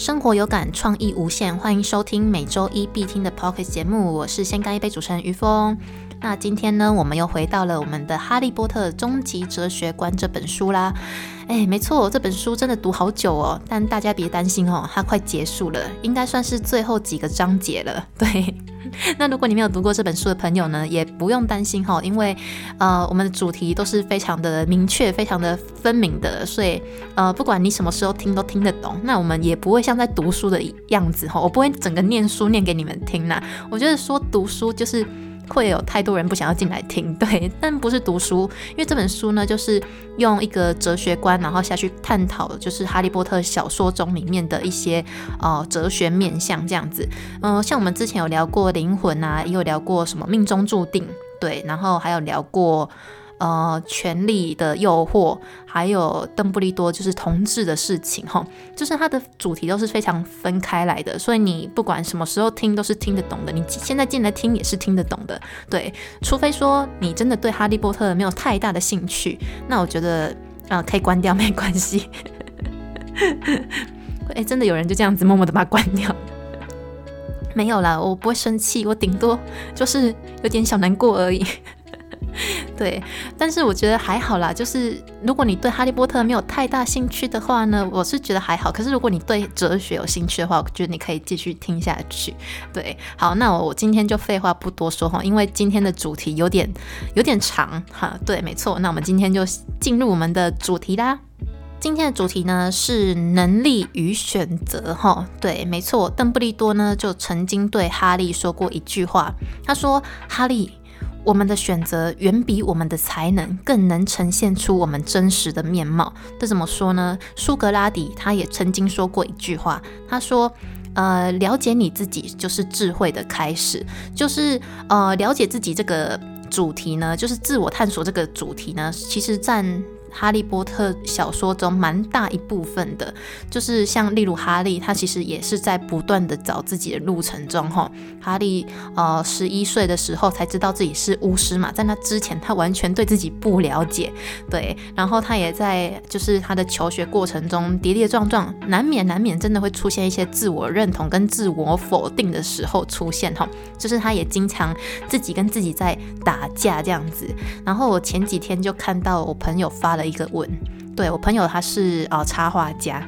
生活有感，创意无限，欢迎收听每周一必听的 Pocket 节目。我是先干一杯主持人于峰。那今天呢，我们又回到了我们的《哈利波特终极哲学观》这本书啦。哎，没错，这本书真的读好久哦。但大家别担心哦，它快结束了，应该算是最后几个章节了。对。那如果你没有读过这本书的朋友呢，也不用担心哈，因为呃，我们的主题都是非常的明确、非常的分明的，所以呃，不管你什么时候听都听得懂。那我们也不会像在读书的样子哈，我不会整个念书念给你们听呐。我觉得说读书就是。会有太多人不想要进来听，对，但不是读书，因为这本书呢，就是用一个哲学观，然后下去探讨，就是哈利波特小说中里面的一些呃哲学面向这样子。嗯，像我们之前有聊过灵魂啊，也有聊过什么命中注定，对，然后还有聊过。呃，权力的诱惑，还有邓布利多就是同志的事情，哈，就是它的主题都是非常分开来的，所以你不管什么时候听都是听得懂的。你现在进来听也是听得懂的，对，除非说你真的对哈利波特没有太大的兴趣，那我觉得啊可以关掉没关系。哎，真的有人就这样子默默的把它关掉？没有啦，我不会生气，我顶多就是有点小难过而已。对，但是我觉得还好啦。就是如果你对哈利波特没有太大兴趣的话呢，我是觉得还好。可是如果你对哲学有兴趣的话，我觉得你可以继续听下去。对，好，那我今天就废话不多说哈，因为今天的主题有点有点长哈。对，没错，那我们今天就进入我们的主题啦。今天的主题呢是能力与选择哈。对，没错，邓布利多呢就曾经对哈利说过一句话，他说：“哈利。”我们的选择远比我们的才能更能呈现出我们真实的面貌。这怎么说呢？苏格拉底他也曾经说过一句话，他说：“呃，了解你自己就是智慧的开始。”就是呃，了解自己这个主题呢，就是自我探索这个主题呢，其实占。哈利波特小说中蛮大一部分的，就是像例如哈利，他其实也是在不断的找自己的路程中哈。哈利呃十一岁的时候才知道自己是巫师嘛，在那之前他完全对自己不了解，对。然后他也在就是他的求学过程中跌跌撞撞，难免难免真的会出现一些自我认同跟自我否定的时候出现哈。就是他也经常自己跟自己在打架这样子。然后我前几天就看到我朋友发了。的一个文，对我朋友他是呃插画家，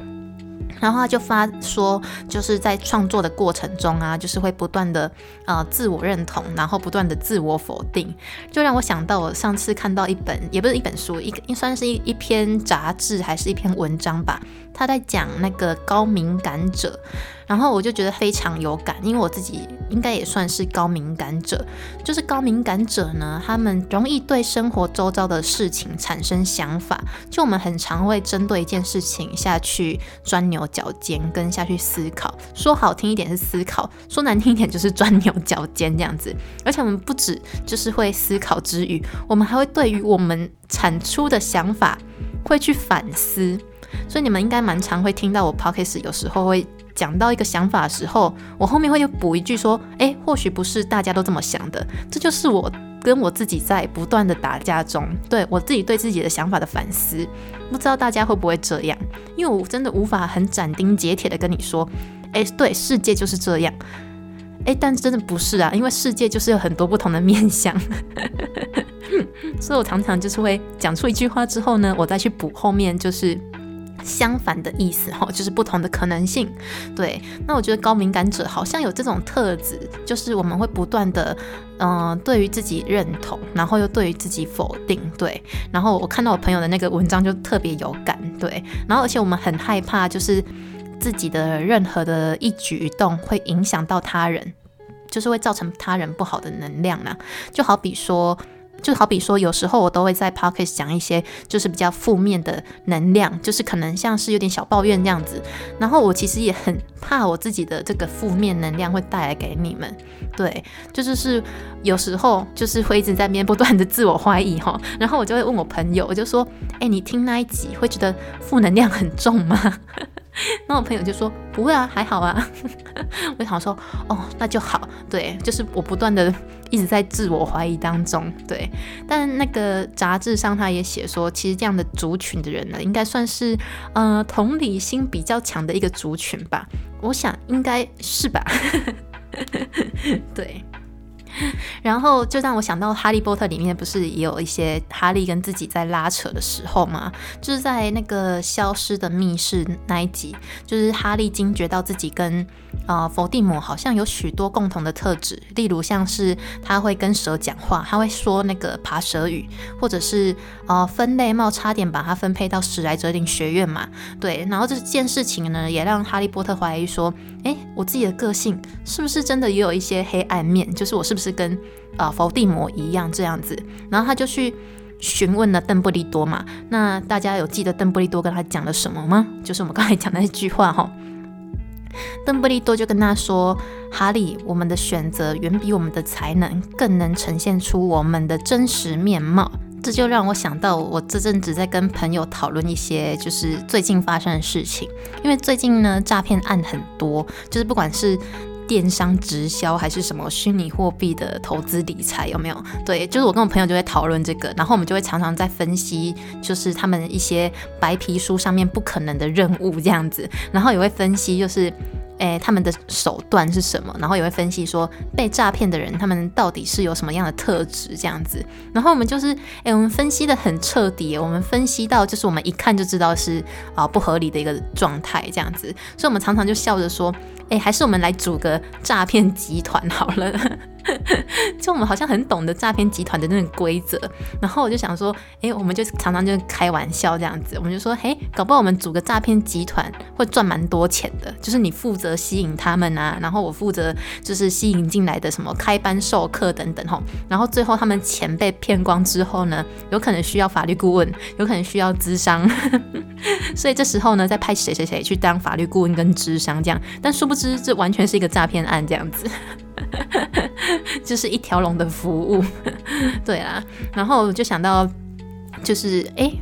然后他就发说，就是在创作的过程中啊，就是会不断的呃自我认同，然后不断的自我否定，就让我想到我上次看到一本，也不是一本书，一个算是一一篇杂志还是一篇文章吧，他在讲那个高敏感者。然后我就觉得非常有感，因为我自己应该也算是高敏感者。就是高敏感者呢，他们容易对生活周遭的事情产生想法。就我们很常会针对一件事情下去钻牛角尖，跟下去思考。说好听一点是思考，说难听一点就是钻牛角尖这样子。而且我们不止就是会思考之余，我们还会对于我们产出的想法会去反思。所以你们应该蛮常会听到我 podcast 有时候会。讲到一个想法的时候，我后面会又补一句说：“诶，或许不是大家都这么想的。”这就是我跟我自己在不断的打架中，对我自己对自己的想法的反思。不知道大家会不会这样？因为我真的无法很斩钉截铁的跟你说：“诶，对，世界就是这样。”诶，但真的不是啊，因为世界就是有很多不同的面相。所以我常常就是会讲出一句话之后呢，我再去补后面就是。相反的意思哈，就是不同的可能性。对，那我觉得高敏感者好像有这种特质，就是我们会不断的，嗯，对于自己认同，然后又对于自己否定。对，然后我看到我朋友的那个文章就特别有感。对，然后而且我们很害怕，就是自己的任何的一举一动会影响到他人，就是会造成他人不好的能量啊。就好比说。就好比说，有时候我都会在 podcast 讲一些就是比较负面的能量，就是可能像是有点小抱怨这样子。然后我其实也很怕我自己的这个负面能量会带来给你们。对，就是是有时候就是会一直在边不断的自我怀疑哈。然后我就会问我朋友，我就说：“哎，你听那一集会觉得负能量很重吗？” 那我朋友就说：“不会啊，还好啊。”我想说：“哦，那就好。”对，就是我不断的。一直在自我怀疑当中。对，但那个杂志上他也写说，其实这样的族群的人呢，应该算是呃同理心比较强的一个族群吧。我想应该是吧。对。然后就让我想到《哈利波特》里面不是也有一些哈利跟自己在拉扯的时候吗？就是在那个消失的密室那一集，就是哈利惊觉到自己跟呃伏地魔好像有许多共同的特质，例如像是他会跟蛇讲话，他会说那个爬蛇语，或者是呃分类帽差点把他分配到史莱哲林学院嘛。对，然后这件事情呢，也让哈利波特怀疑说，哎，我自己的个性是不是真的也有一些黑暗面？就是我是不是？跟啊伏地魔一样这样子，然后他就去询问了邓布利多嘛。那大家有记得邓布利多跟他讲了什么吗？就是我们刚才讲的那句话哈。邓布利多就跟他说：“哈利，我们的选择远比我们的才能更能呈现出我们的真实面貌。”这就让我想到，我这阵子在跟朋友讨论一些就是最近发生的事情，因为最近呢诈骗案很多，就是不管是。电商直销还是什么虚拟货币的投资理财有没有？对，就是我跟我朋友就会讨论这个，然后我们就会常常在分析，就是他们一些白皮书上面不可能的任务这样子，然后也会分析就是。诶，他们的手段是什么？然后也会分析说被诈骗的人他们到底是有什么样的特质这样子。然后我们就是诶，我们分析的很彻底，我们分析到就是我们一看就知道是啊不合理的一个状态这样子。所以，我们常常就笑着说，诶，还是我们来组个诈骗集团好了。就我们好像很懂得诈骗集团的那种规则，然后我就想说，哎，我们就常常就开玩笑这样子，我们就说，嘿，搞不好我们组个诈骗集团会赚蛮多钱的，就是你负责吸引他们啊，然后我负责就是吸引进来的什么开班授课等等吼，然后最后他们钱被骗光之后呢，有可能需要法律顾问，有可能需要咨商，所以这时候呢，再派谁谁谁去当法律顾问跟咨商这样，但殊不知这完全是一个诈骗案这样子。就是一条龙的服务，对啊，然后就想到，就是哎，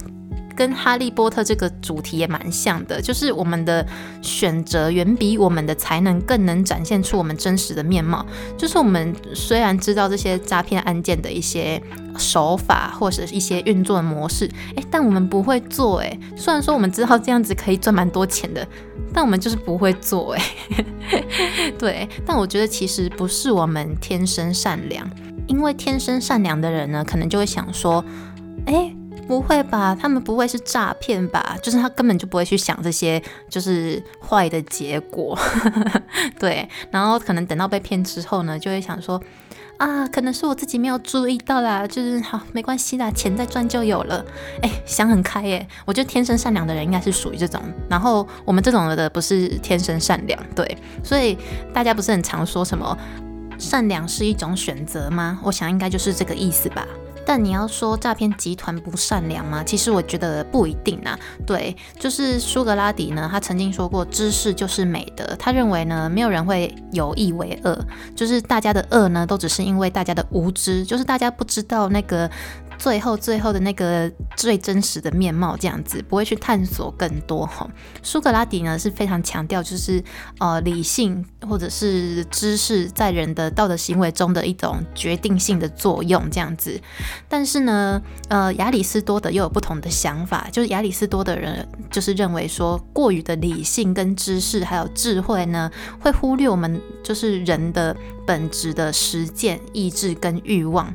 跟哈利波特这个主题也蛮像的，就是我们的选择远比我们的才能更能展现出我们真实的面貌。就是我们虽然知道这些诈骗案件的一些手法或者一些运作模式，哎，但我们不会做。哎，虽然说我们知道这样子可以赚蛮多钱的。但我们就是不会做哎，对。但我觉得其实不是我们天生善良，因为天生善良的人呢，可能就会想说，哎，不会吧？他们不会是诈骗吧？就是他根本就不会去想这些就是坏的结果，对。然后可能等到被骗之后呢，就会想说。啊，可能是我自己没有注意到啦，就是好没关系啦，钱再赚就有了。哎，想很开耶，我觉得天生善良的人应该是属于这种，然后我们这种的不是天生善良，对，所以大家不是很常说什么善良是一种选择吗？我想应该就是这个意思吧。但你要说诈骗集团不善良吗？其实我觉得不一定啊。对，就是苏格拉底呢，他曾经说过，知识就是美德。他认为呢，没有人会有意为恶，就是大家的恶呢，都只是因为大家的无知，就是大家不知道那个。最后，最后的那个最真实的面貌，这样子不会去探索更多哈。苏格拉底呢是非常强调，就是呃理性或者是知识在人的道德行为中的一种决定性的作用这样子。但是呢，呃亚里士多德又有不同的想法，就是亚里士多德人就是认为说，过于的理性跟知识还有智慧呢，会忽略我们就是人的本质的实践、意志跟欲望。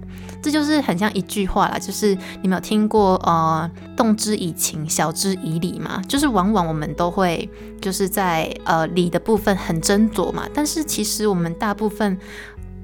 这就是很像一句话啦，就是你们有听过呃“动之以情，晓之以理”嘛？就是往往我们都会就是在呃理的部分很斟酌嘛，但是其实我们大部分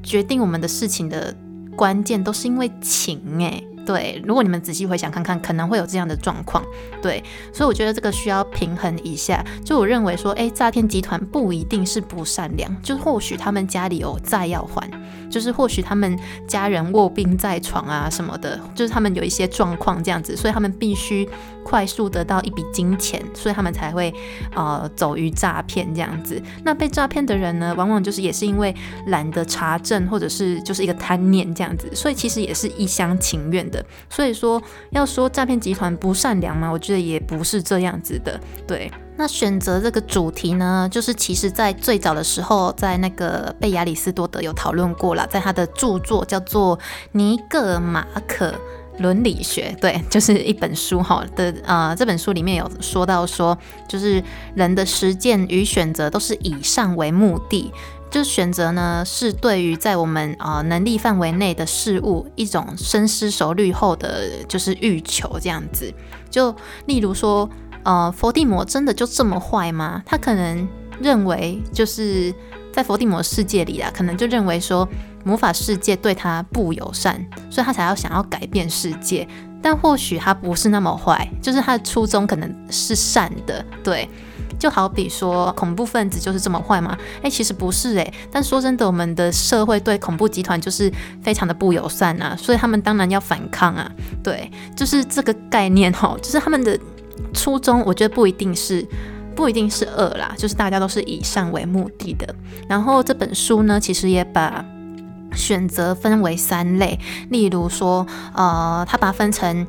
决定我们的事情的关键都是因为情诶。对，如果你们仔细回想看看，可能会有这样的状况。对，所以我觉得这个需要平衡一下。就我认为说，哎，诈骗集团不一定是不善良，就或许他们家里有债要还，就是或许他们家人卧病在床啊什么的，就是他们有一些状况这样子，所以他们必须快速得到一笔金钱，所以他们才会呃走于诈骗这样子。那被诈骗的人呢，往往就是也是因为懒得查证，或者是就是一个贪念这样子，所以其实也是一厢情愿。的，所以说要说诈骗集团不善良吗？我觉得也不是这样子的。对，那选择这个主题呢，就是其实在最早的时候，在那个贝亚里斯多德有讨论过了，在他的著作叫做《尼格马可伦理学》，对，就是一本书哈的呃，这本书里面有说到说，就是人的实践与选择都是以上为目的。就选择呢，是对于在我们啊能力范围内的事物一种深思熟虑后的就是欲求这样子。就例如说，呃，伏地魔真的就这么坏吗？他可能认为就是在伏地魔世界里啊，可能就认为说魔法世界对他不友善，所以他才要想要改变世界。但或许他不是那么坏，就是他的初衷可能是善的，对。就好比说，恐怖分子就是这么坏吗？哎，其实不是哎。但说真的，我们的社会对恐怖集团就是非常的不友善啊，所以他们当然要反抗啊。对，就是这个概念哈，就是他们的初衷，我觉得不一定是不一定是恶啦，就是大家都是以善为目的的。然后这本书呢，其实也把选择分为三类，例如说，呃，他把它分成。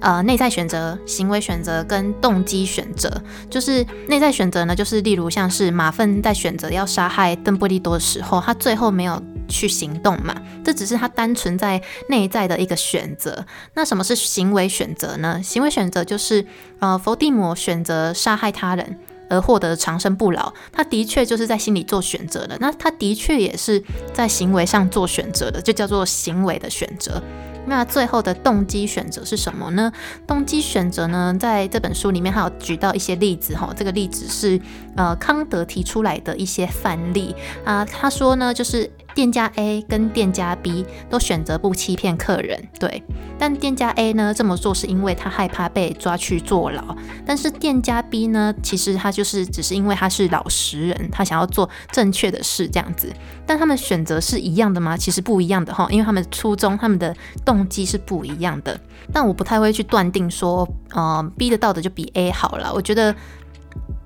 呃，内在选择、行为选择跟动机选择，就是内在选择呢，就是例如像是马粪在选择要杀害邓布利多的时候，他最后没有去行动嘛，这只是他单纯在内在的一个选择。那什么是行为选择呢？行为选择就是呃，伏地魔选择杀害他人而获得长生不老，他的确就是在心里做选择的，那他的确也是在行为上做选择的，就叫做行为的选择。那最后的动机选择是什么呢？动机选择呢，在这本书里面还有举到一些例子哈。这个例子是呃康德提出来的一些范例啊。他说呢，就是店家 A 跟店家 B 都选择不欺骗客人，对。但店家 A 呢这么做是因为他害怕被抓去坐牢，但是店家 B 呢，其实他就是只是因为他是老实人，他想要做正确的事这样子。但他们选择是一样的吗？其实不一样的哈，因为他们初衷、他们的动机是不一样的。但我不太会去断定说，呃，B 的道德就比 A 好了。我觉得。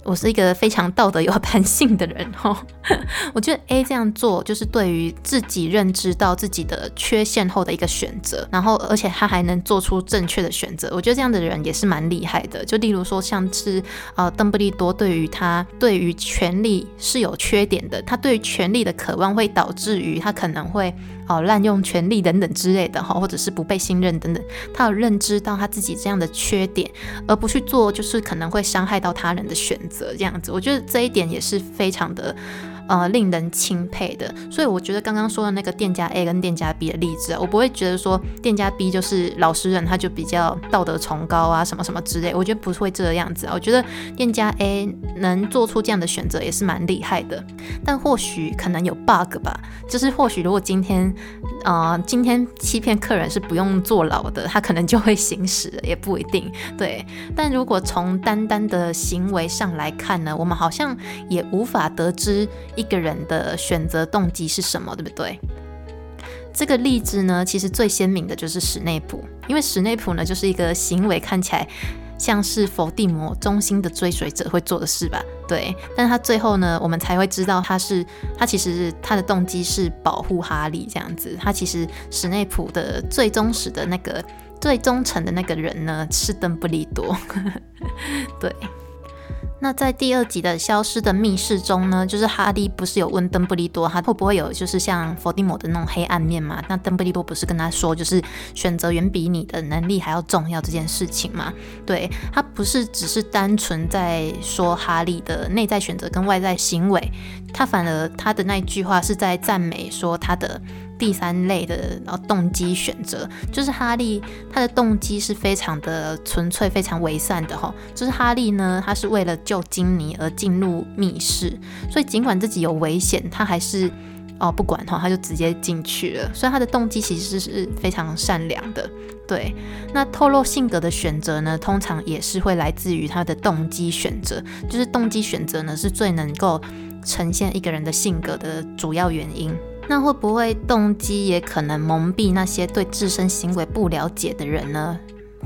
我是一个非常道德有弹性的人哈，我觉得 A 这样做就是对于自己认知到自己的缺陷后的一个选择，然后而且他还能做出正确的选择，我觉得这样的人也是蛮厉害的。就例如说像是呃邓布利多对于他对于权力是有缺点的，他对权力的渴望会导致于他可能会。哦，滥用权力等等之类的哈，或者是不被信任等等，他有认知到他自己这样的缺点，而不去做就是可能会伤害到他人的选择，这样子，我觉得这一点也是非常的。呃，令人钦佩的，所以我觉得刚刚说的那个店家 A 跟店家 B 的例子啊，我不会觉得说店家 B 就是老实人，他就比较道德崇高啊，什么什么之类，我觉得不会这样子啊。我觉得店家 A 能做出这样的选择也是蛮厉害的，但或许可能有 bug 吧，就是或许如果今天，呃，今天欺骗客人是不用坐牢的，他可能就会行使，也不一定。对，但如果从单单的行为上来看呢，我们好像也无法得知。一个人的选择动机是什么，对不对？这个例子呢，其实最鲜明的就是史内普，因为史内普呢，就是一个行为看起来像是伏地魔中心的追随者会做的事吧？对，但他最后呢，我们才会知道他是他其实他的动机是保护哈利这样子。他其实史内普的最忠实的那个最忠诚的那个人呢，是邓布利多。对。那在第二集的消失的密室中呢，就是哈利不是有问邓布利多，他会不会有就是像伏地魔的那种黑暗面嘛？那邓布利多不是跟他说，就是选择远比你的能力还要重要这件事情嘛？对他不是只是单纯在说哈利的内在选择跟外在行为，他反而他的那句话是在赞美说他的。第三类的，然后动机选择，就是哈利他的动机是非常的纯粹、非常伪善的哈。就是哈利呢，他是为了救金妮而进入密室，所以尽管自己有危险，他还是哦不管哈，他就直接进去了。所以他的动机其实是非常善良的。对，那透露性格的选择呢，通常也是会来自于他的动机选择，就是动机选择呢是最能够呈现一个人的性格的主要原因。那会不会动机也可能蒙蔽那些对自身行为不了解的人呢？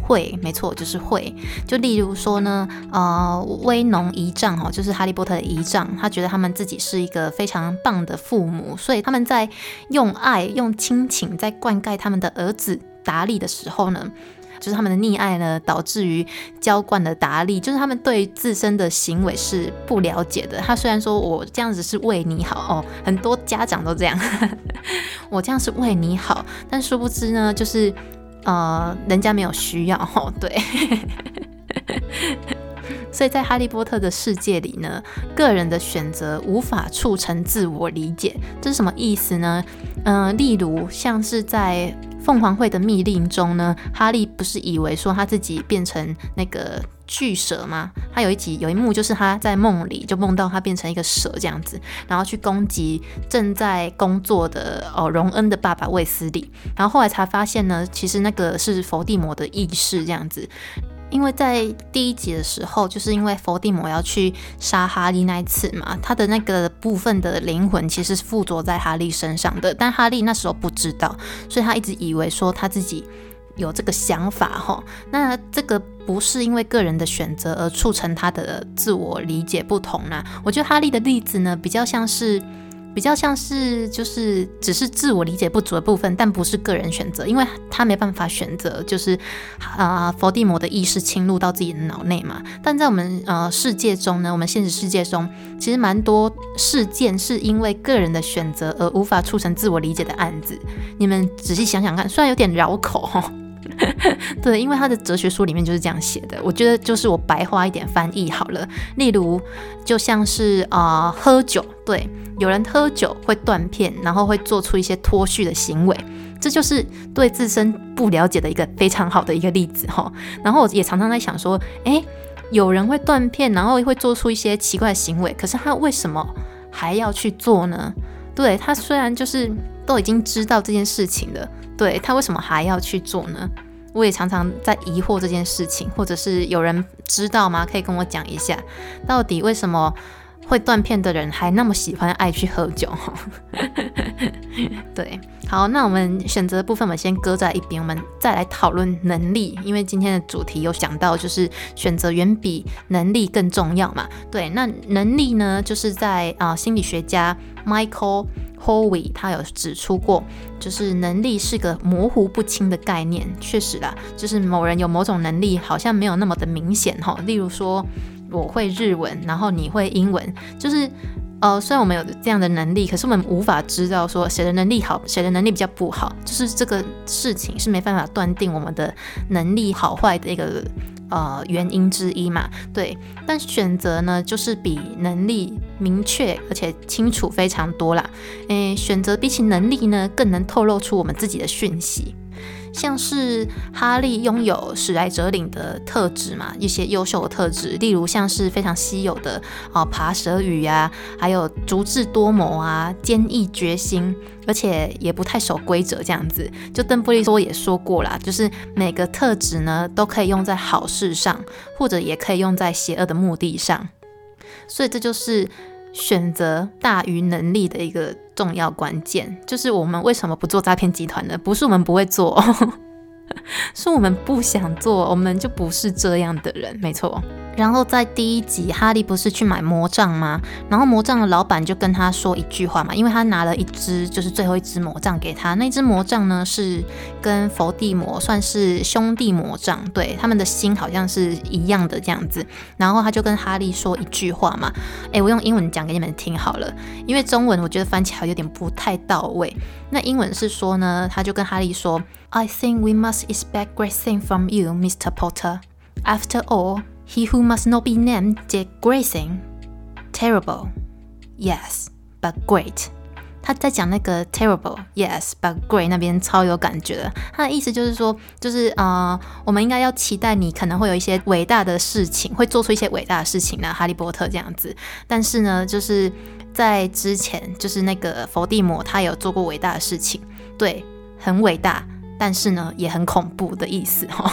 会，没错，就是会。就例如说呢，呃，威农姨丈哈，就是哈利波特的姨丈，他觉得他们自己是一个非常棒的父母，所以他们在用爱、用亲情在灌溉他们的儿子达利的时候呢。就是他们的溺爱呢，导致于浇灌的达利，就是他们对自身的行为是不了解的。他虽然说我这样子是为你好哦，很多家长都这样，我这样是为你好，但殊不知呢，就是呃，人家没有需要哦，对。所以在哈利波特的世界里呢，个人的选择无法促成自我理解，这是什么意思呢？嗯，例如像是在凤凰会的密令中呢，哈利不是以为说他自己变成那个巨蛇吗？他有一集有一幕就是他在梦里就梦到他变成一个蛇这样子，然后去攻击正在工作的哦荣恩的爸爸卫斯理，然后后来才发现呢，其实那个是伏地魔的意识这样子。因为在第一集的时候，就是因为伏地魔要去杀哈利那一次嘛，他的那个部分的灵魂其实是附着在哈利身上的，但哈利那时候不知道，所以他一直以为说他自己有这个想法哈。那这个不是因为个人的选择而促成他的自我理解不同啦。我觉得哈利的例子呢，比较像是。比较像是就是只是自我理解不足的部分，但不是个人选择，因为他没办法选择，就是啊，佛地魔的意识侵入到自己的脑内嘛。但在我们呃世界中呢，我们现实世界中，其实蛮多事件是因为个人的选择而无法促成自我理解的案子。你们仔细想想看，虽然有点绕口哈。对，因为他的哲学书里面就是这样写的。我觉得就是我白话一点翻译好了。例如，就像是啊，喝酒，对，有人喝酒会断片，然后会做出一些脱序的行为，这就是对自身不了解的一个非常好的一个例子哈。然后我也常常在想说，诶，有人会断片，然后会做出一些奇怪的行为，可是他为什么还要去做呢？对他虽然就是都已经知道这件事情了。对他为什么还要去做呢？我也常常在疑惑这件事情，或者是有人知道吗？可以跟我讲一下，到底为什么会断片的人还那么喜欢爱去喝酒？对，好，那我们选择的部分我们先搁在一边，我们再来讨论能力，因为今天的主题有讲到，就是选择远比能力更重要嘛。对，那能力呢，就是在啊心理学家 Michael。Howie 他有指出过，就是能力是个模糊不清的概念。确实啦，就是某人有某种能力，好像没有那么的明显哈。例如说，我会日文，然后你会英文，就是呃，虽然我们有这样的能力，可是我们无法知道说谁的能力好，谁的能力比较不好。就是这个事情是没办法断定我们的能力好坏的一个。呃，原因之一嘛，对，但选择呢，就是比能力明确而且清楚非常多啦。诶，选择比起能力呢，更能透露出我们自己的讯息。像是哈利拥有史莱哲林的特质嘛，一些优秀的特质，例如像是非常稀有的啊爬蛇语呀，还有足智多谋啊，坚毅决心，而且也不太守规则这样子。就邓布利多也说过啦，就是每个特质呢都可以用在好事上，或者也可以用在邪恶的目的上。所以这就是选择大于能力的一个。重要关键就是我们为什么不做诈骗集团呢？不是我们不会做，是我们不想做，我们就不是这样的人，没错。然后在第一集，哈利不是去买魔杖吗？然后魔杖的老板就跟他说一句话嘛，因为他拿了一支，就是最后一支魔杖给他。那支魔杖呢，是跟伏地魔算是兄弟魔杖，对，他们的心好像是一样的这样子。然后他就跟哈利说一句话嘛，诶，我用英文讲给你们听好了，因为中文我觉得翻起来有点不太到位。那英文是说呢，他就跟哈利说，I think we must expect great things from you, Mr. Potter. After all. He who must not be named did great thing. Terrible, yes, but great. 他在讲那个 terrible, yes, but great 那边超有感觉的。他的意思就是说，就是呃，我们应该要期待你可能会有一些伟大的事情，会做出一些伟大的事情呢，哈利波特这样子。但是呢，就是在之前，就是那个伏地魔他有做过伟大的事情，对，很伟大，但是呢，也很恐怖的意思哈。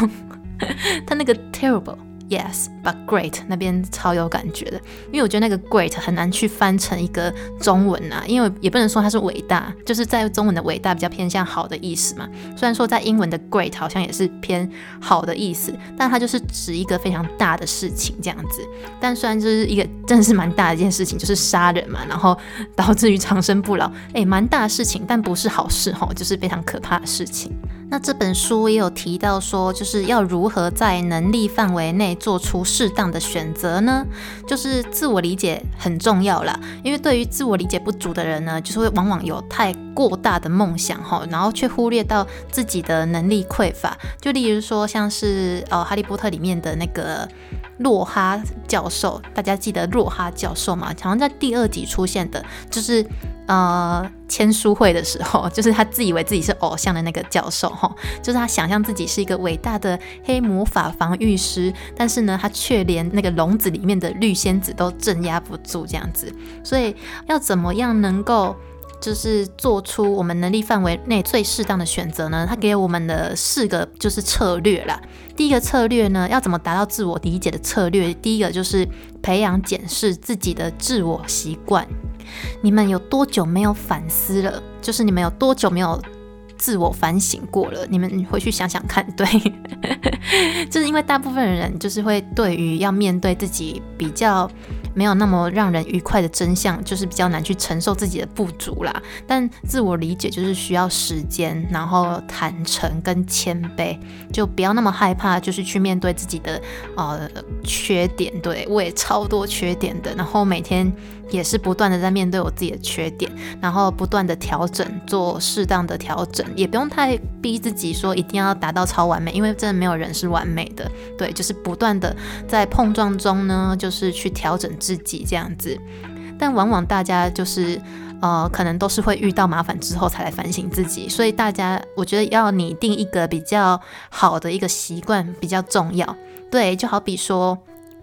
他那个 terrible。Yes, but great 那边超有感觉的，因为我觉得那个 great 很难去翻成一个中文啊，因为也不能说它是伟大，就是在中文的伟大比较偏向好的意思嘛。虽然说在英文的 great 好像也是偏好的意思，但它就是指一个非常大的事情这样子。但虽然就是一个真的是蛮大的一件事情，就是杀人嘛，然后导致于长生不老，哎，蛮大的事情，但不是好事哈，就是非常可怕的事情。那这本书也有提到说，就是要如何在能力范围内做出适当的选择呢？就是自我理解很重要啦，因为对于自我理解不足的人呢，就是会往往有太过大的梦想哈，然后却忽略到自己的能力匮乏。就例如说，像是呃《哈利波特》里面的那个。洛哈教授，大家记得洛哈教授吗？好像在第二集出现的，就是呃签书会的时候，就是他自以为自己是偶像的那个教授哈，就是他想象自己是一个伟大的黑魔法防御师，但是呢，他却连那个笼子里面的绿仙子都镇压不住这样子，所以要怎么样能够？就是做出我们能力范围内最适当的选择呢？他给我们的四个就是策略啦。第一个策略呢，要怎么达到自我理解的策略？第一个就是培养检视自己的自我习惯。你们有多久没有反思了？就是你们有多久没有自我反省过了？你们回去想想看。对，就是因为大部分人就是会对于要面对自己比较。没有那么让人愉快的真相，就是比较难去承受自己的不足啦。但自我理解就是需要时间，然后坦诚跟谦卑，就不要那么害怕，就是去面对自己的呃缺点。对我也超多缺点的，然后每天也是不断的在面对我自己的缺点，然后不断的调整，做适当的调整，也不用太逼自己说一定要达到超完美，因为真的没有人是完美的。对，就是不断的在碰撞中呢，就是去调整。自己这样子，但往往大家就是呃，可能都是会遇到麻烦之后才来反省自己，所以大家我觉得要拟定一个比较好的一个习惯比较重要。对，就好比说，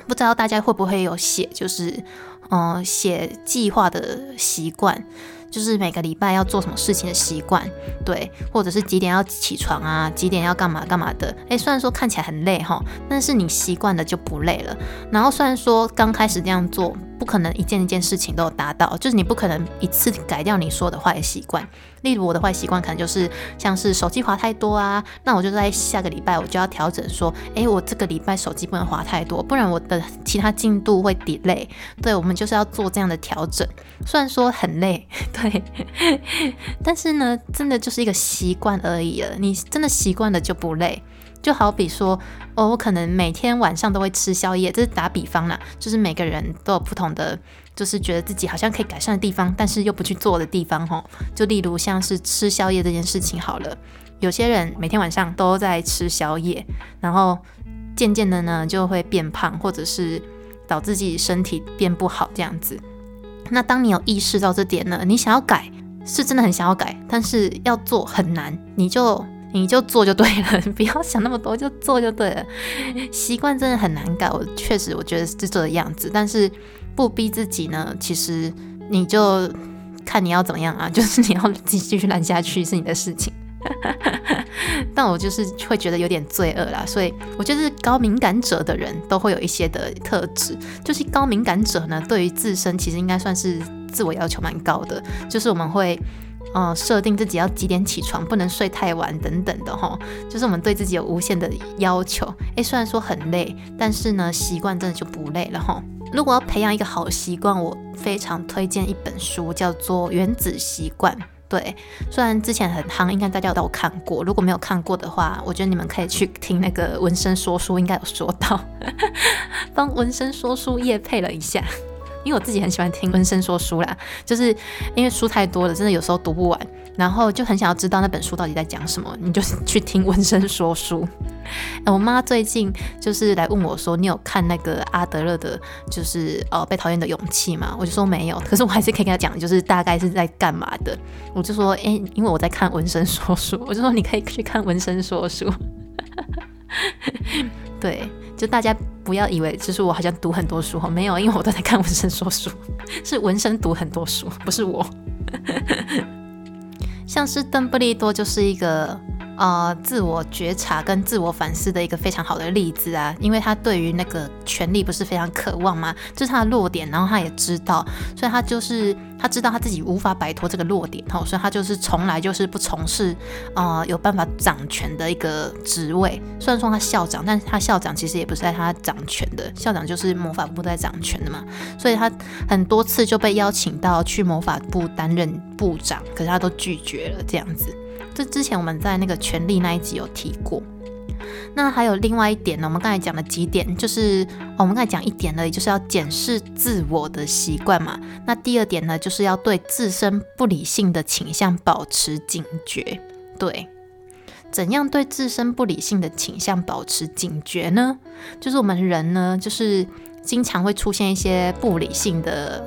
不知道大家会不会有写，就是嗯，写计划的习惯。就是每个礼拜要做什么事情的习惯，对，或者是几点要起床啊，几点要干嘛干嘛的。诶，虽然说看起来很累哈，但是你习惯了就不累了。然后虽然说刚开始这样做。不可能一件一件事情都达到，就是你不可能一次改掉你说的坏习惯。例如我的坏习惯可能就是像是手机滑太多啊，那我就在下个礼拜我就要调整说，诶，我这个礼拜手机不能滑太多，不然我的其他进度会累。对，我们就是要做这样的调整。虽然说很累，对，但是呢，真的就是一个习惯而已了。你真的习惯了就不累。就好比说，哦，我可能每天晚上都会吃宵夜，这是打比方啦，就是每个人都有不同的，就是觉得自己好像可以改善的地方，但是又不去做的地方，吼。就例如像是吃宵夜这件事情好了，有些人每天晚上都在吃宵夜，然后渐渐的呢就会变胖，或者是导致自己身体变不好这样子。那当你有意识到这点呢，你想要改，是真的很想要改，但是要做很难，你就。你就做就对了，不要想那么多，就做就对了。习惯真的很难改，我确实我觉得是这个样子，但是不逼自己呢，其实你就看你要怎么样啊，就是你要继续烂下去是你的事情。但我就是会觉得有点罪恶啦，所以我觉得高敏感者的人都会有一些的特质，就是高敏感者呢，对于自身其实应该算是自我要求蛮高的，就是我们会。嗯，设定自己要几点起床，不能睡太晚等等的哈，就是我们对自己有无限的要求。诶，虽然说很累，但是呢，习惯真的就不累了哈。如果要培养一个好习惯，我非常推荐一本书，叫做《原子习惯》。对，虽然之前很夯，应该大家都有看过。如果没有看过的话，我觉得你们可以去听那个纹身说书，应该有说到，帮纹身说书夜配了一下。因为我自己很喜欢听温生说书啦，就是因为书太多了，真的有时候读不完，然后就很想要知道那本书到底在讲什么，你就去听温生说书。我妈最近就是来问我说：“你有看那个阿德勒的，就是呃被讨厌的勇气吗？”我就说没有，可是我还是可以跟她讲，就是大概是在干嘛的。我就说：“诶，因为我在看纹身说书。”我就说：“你可以去看纹身说书。” 对，就大家不要以为就是我好像读很多书哈，没有，因为我都在看纹身说书，是纹身读很多书，不是我。像是邓布利多就是一个。呃，自我觉察跟自我反思的一个非常好的例子啊，因为他对于那个权力不是非常渴望吗？这是他的弱点，然后他也知道，所以他就是他知道他自己无法摆脱这个弱点，吼，所以他就是从来就是不从事呃有办法掌权的一个职位。虽然说他校长，但是他校长其实也不是在他掌权的，校长就是魔法部在掌权的嘛，所以他很多次就被邀请到去魔法部担任部长，可是他都拒绝了这样子。这之前我们在那个权力那一集有提过。那还有另外一点呢，我们刚才讲了几点，就是我们刚才讲一点而已，就是要检视自我的习惯嘛。那第二点呢，就是要对自身不理性的倾向保持警觉。对，怎样对自身不理性的倾向保持警觉呢？就是我们人呢，就是经常会出现一些不理性的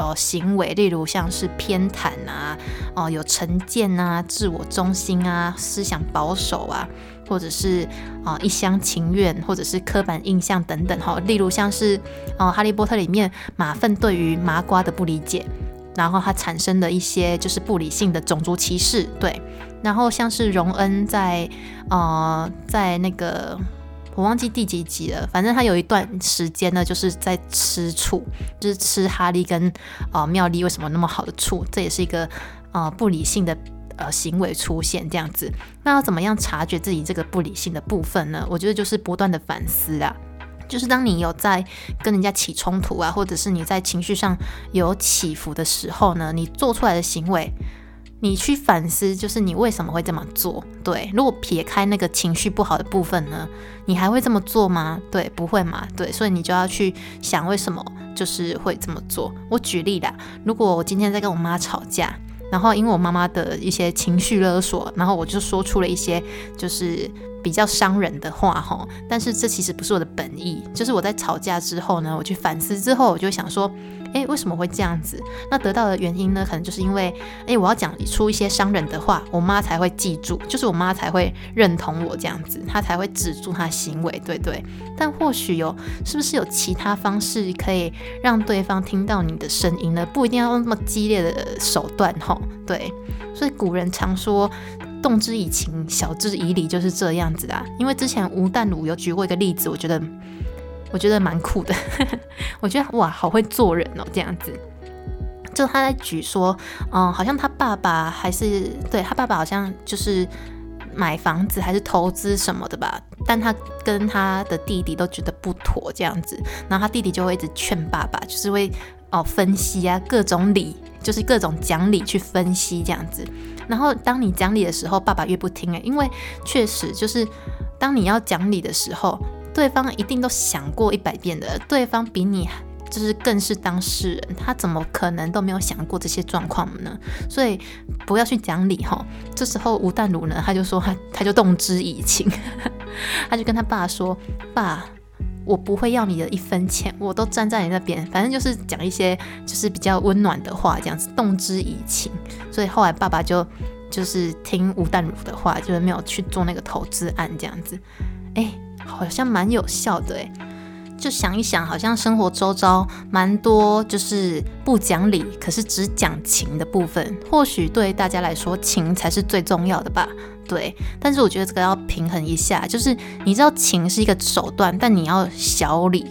呃行为，例如像是偏袒啊，哦有成见啊，自我中心啊，思想保守啊。或者是啊一厢情愿，或者是刻板印象等等哈，例如像是哦哈利波特里面马粪对于麻瓜的不理解，然后他产生的一些就是不理性的种族歧视，对，然后像是荣恩在呃在那个我忘记第几集了，反正他有一段时间呢就是在吃醋，就是吃哈利跟呃妙丽为什么那么好的醋，这也是一个呃不理性的。呃，行为出现这样子，那要怎么样察觉自己这个不理性的部分呢？我觉得就是不断的反思啊，就是当你有在跟人家起冲突啊，或者是你在情绪上有起伏的时候呢，你做出来的行为，你去反思，就是你为什么会这么做？对，如果撇开那个情绪不好的部分呢，你还会这么做吗？对，不会嘛？对，所以你就要去想为什么就是会这么做。我举例啦，如果我今天在跟我妈吵架。然后因为我妈妈的一些情绪勒索，然后我就说出了一些就是比较伤人的话哈。但是这其实不是我的本意，就是我在吵架之后呢，我去反思之后，我就想说。诶，为什么会这样子？那得到的原因呢？可能就是因为，诶，我要讲出一些伤人的话，我妈才会记住，就是我妈才会认同我这样子，她才会止住她行为，对对。但或许有，是不是有其他方式可以让对方听到你的声音呢？不一定要用那么激烈的手段，吼，对。所以古人常说，动之以情，晓之以理，就是这样子啊。因为之前吴淡如有举过一个例子，我觉得。我觉得蛮酷的，我觉得哇，好会做人哦，这样子。就他在举说，嗯，好像他爸爸还是对他爸爸好像就是买房子还是投资什么的吧，但他跟他的弟弟都觉得不妥这样子，然后他弟弟就会一直劝爸爸，就是会哦分析啊各种理，就是各种讲理去分析这样子。然后当你讲理的时候，爸爸越不听哎，因为确实就是当你要讲理的时候。对方一定都想过一百遍的，对方比你就是更是当事人，他怎么可能都没有想过这些状况呢？所以不要去讲理哈。这时候吴淡如呢，他就说他他就动之以情，他就跟他爸说：“爸，我不会要你的一分钱，我都站在你那边。”反正就是讲一些就是比较温暖的话，这样子动之以情。所以后来爸爸就就是听吴淡如的话，就是没有去做那个投资案这样子。哎。好像蛮有效的诶，就想一想，好像生活周遭蛮多就是不讲理，可是只讲情的部分，或许对大家来说情才是最重要的吧。对，但是我觉得这个要平衡一下，就是你知道情是一个手段，但你要小理。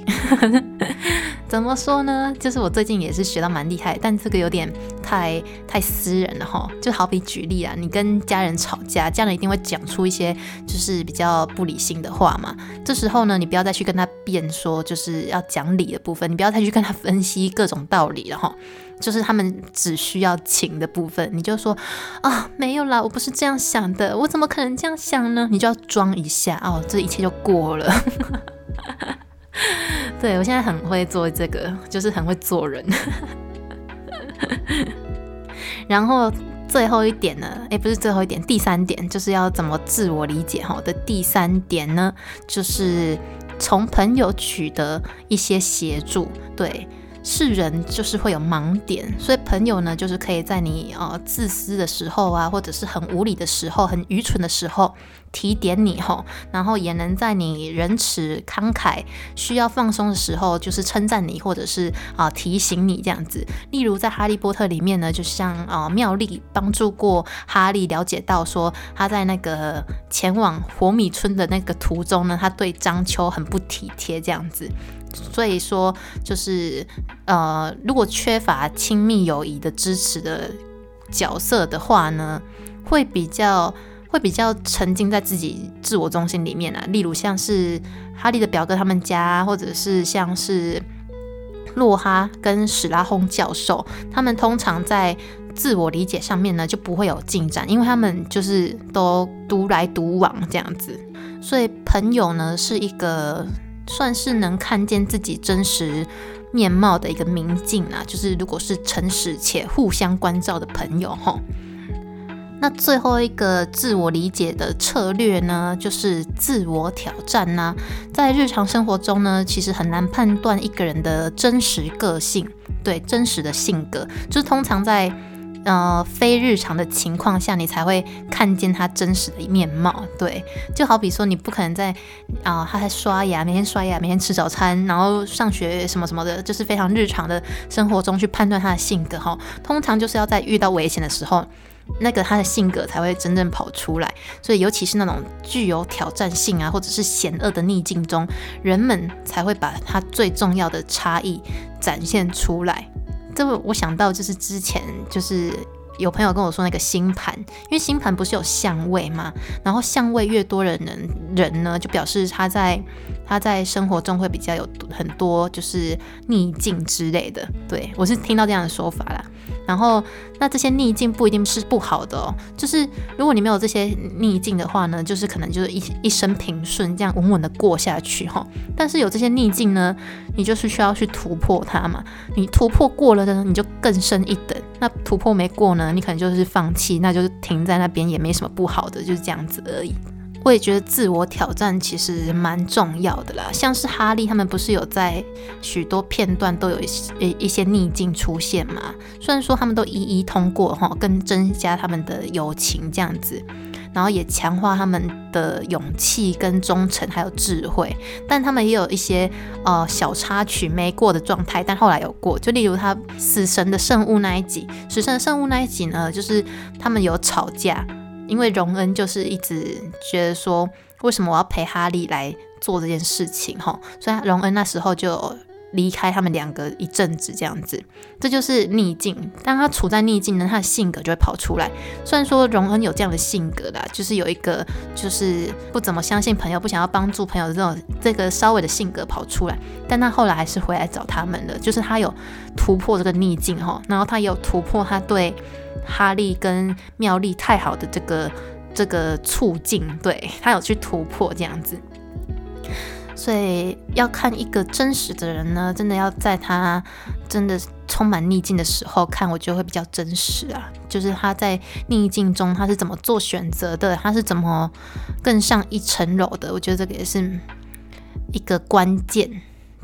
怎么说呢？就是我最近也是学到蛮厉害，但这个有点太太私人了哈。就好比举例啊，你跟家人吵架，家人一定会讲出一些就是比较不理性的话嘛。这时候呢，你不要再去跟他辩说，就是要讲理的部分，你不要再去跟他分析各种道理了哈。就是他们只需要情的部分，你就说啊，没有啦，我不是这样想的，我怎么可能这样想呢？你就要装一下哦，这一切就过了。对我现在很会做这个，就是很会做人。然后最后一点呢，诶，不是最后一点，第三点就是要怎么自我理解哈的第三点呢，就是从朋友取得一些协助，对。是人就是会有盲点，所以朋友呢，就是可以在你呃自私的时候啊，或者是很无理的时候、很愚蠢的时候提点你吼，然后也能在你仁慈慷慨、需要放松的时候，就是称赞你，或者是啊提醒你这样子。例如在《哈利波特》里面呢，就像啊妙丽帮助过哈利了解到说他在那个前往火米村的那个途中呢，他对张秋很不体贴这样子。所以说，就是呃，如果缺乏亲密友谊的支持的角色的话呢，会比较会比较沉浸在自己自我中心里面啊。例如像是哈利的表哥他们家，或者是像是洛哈跟史拉轰教授，他们通常在。自我理解上面呢就不会有进展，因为他们就是都独来独往这样子。所以朋友呢是一个算是能看见自己真实面貌的一个明镜啊，就是如果是诚实且互相关照的朋友哈。那最后一个自我理解的策略呢，就是自我挑战呢。在日常生活中呢，其实很难判断一个人的真实个性，对真实的性格，就是通常在呃非日常的情况下，你才会看见他真实的面貌。对，就好比说，你不可能在啊他在刷牙，每天刷牙，每天吃早餐，然后上学什么什么的，就是非常日常的生活中去判断他的性格哈。通常就是要在遇到危险的时候。那个他的性格才会真正跑出来，所以尤其是那种具有挑战性啊，或者是险恶的逆境中，人们才会把他最重要的差异展现出来。这我想到就是之前就是有朋友跟我说那个星盘，因为星盘不是有相位嘛，然后相位越多的人人呢，就表示他在他在生活中会比较有很多就是逆境之类的。对我是听到这样的说法啦。然后，那这些逆境不一定是不好的哦。就是如果你没有这些逆境的话呢，就是可能就是一一生平顺，这样稳稳的过下去哈。但是有这些逆境呢，你就是需要去突破它嘛。你突破过了呢，你就更深一等。那突破没过呢，你可能就是放弃，那就是停在那边也没什么不好的，就是这样子而已。我也觉得自我挑战其实蛮重要的啦，像是哈利他们不是有在许多片段都有一些一些逆境出现嘛？虽然说他们都一一通过哈，更增加他们的友情这样子，然后也强化他们的勇气跟忠诚还有智慧，但他们也有一些呃小插曲没过的状态，但后来有过，就例如他死神的圣物那一集，死神的圣物那一集呢，就是他们有吵架。因为荣恩就是一直觉得说，为什么我要陪哈利来做这件事情？哈，虽然荣恩那时候就离开他们两个一阵子，这样子，这就是逆境。当他处在逆境呢，他的性格就会跑出来。虽然说荣恩有这样的性格啦，就是有一个就是不怎么相信朋友、不想要帮助朋友这种这个稍微的性格跑出来，但他后来还是回来找他们的，就是他有突破这个逆境哈，然后他也有突破他对。哈利跟妙丽太好的这个这个促进，对他有去突破这样子，所以要看一个真实的人呢，真的要在他真的充满逆境的时候看，我觉得会比较真实啊。就是他在逆境中他是怎么做选择的，他是怎么更上一层楼的，我觉得这个也是一个关键。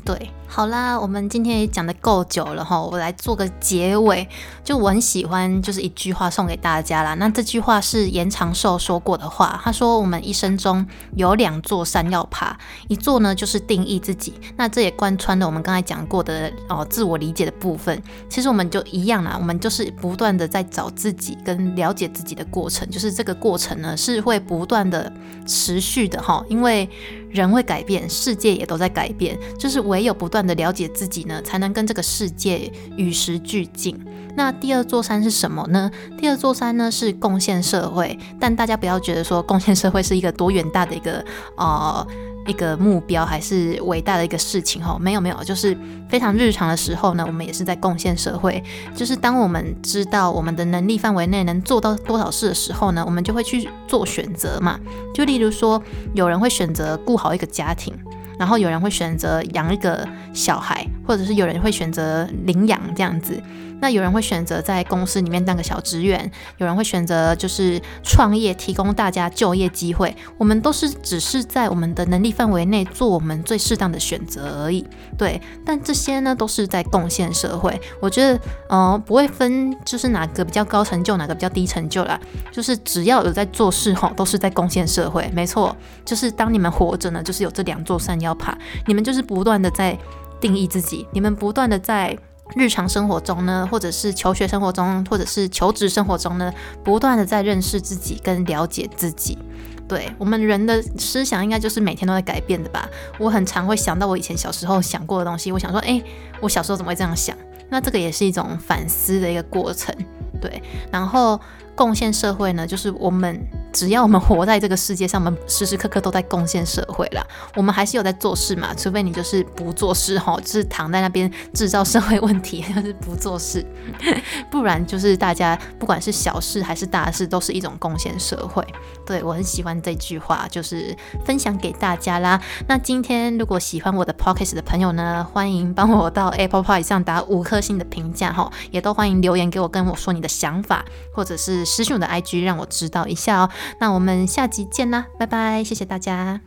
对，好啦，我们今天也讲的够久了哈，我来做个结尾。就我很喜欢，就是一句话送给大家啦。那这句话是严长寿说过的话，他说：“我们一生中有两座山要爬，一座呢就是定义自己。那这也贯穿了我们刚才讲过的哦，自我理解的部分。其实我们就一样啦，我们就是不断的在找自己跟了解自己的过程，就是这个过程呢是会不断的持续的哈，因为。”人会改变，世界也都在改变，就是我唯有不断的了解自己呢，才能跟这个世界与时俱进。那第二座山是什么呢？第二座山呢是贡献社会，但大家不要觉得说贡献社会是一个多远大的一个呃。一个目标还是伟大的一个事情哈？没有没有，就是非常日常的时候呢，我们也是在贡献社会。就是当我们知道我们的能力范围内能做到多少事的时候呢，我们就会去做选择嘛。就例如说，有人会选择顾好一个家庭，然后有人会选择养一个小孩，或者是有人会选择领养这样子。那有人会选择在公司里面当个小职员，有人会选择就是创业，提供大家就业机会。我们都是只是在我们的能力范围内做我们最适当的选择而已。对，但这些呢都是在贡献社会。我觉得，呃，不会分就是哪个比较高成就，哪个比较低成就啦。就是只要有在做事吼，都是在贡献社会。没错，就是当你们活着呢，就是有这两座山要爬。你们就是不断的在定义自己，你们不断的在。日常生活中呢，或者是求学生活中，或者是求职生活中呢，不断的在认识自己跟了解自己。对我们人的思想，应该就是每天都在改变的吧？我很常会想到我以前小时候想过的东西，我想说，诶，我小时候怎么会这样想？那这个也是一种反思的一个过程。对，然后贡献社会呢，就是我们。只要我们活在这个世界上，我们时时刻刻都在贡献社会啦。我们还是有在做事嘛，除非你就是不做事哈，就是躺在那边制造社会问题，就是不做事。不然就是大家不管是小事还是大事，都是一种贡献社会。对我很喜欢这句话，就是分享给大家啦。那今天如果喜欢我的 podcast 的朋友呢，欢迎帮我到 Apple Pie 上打五颗星的评价哈，也都欢迎留言给我，跟我说你的想法，或者是私信我的 IG 让我知道一下哦。那我们下集见啦，拜拜，谢谢大家。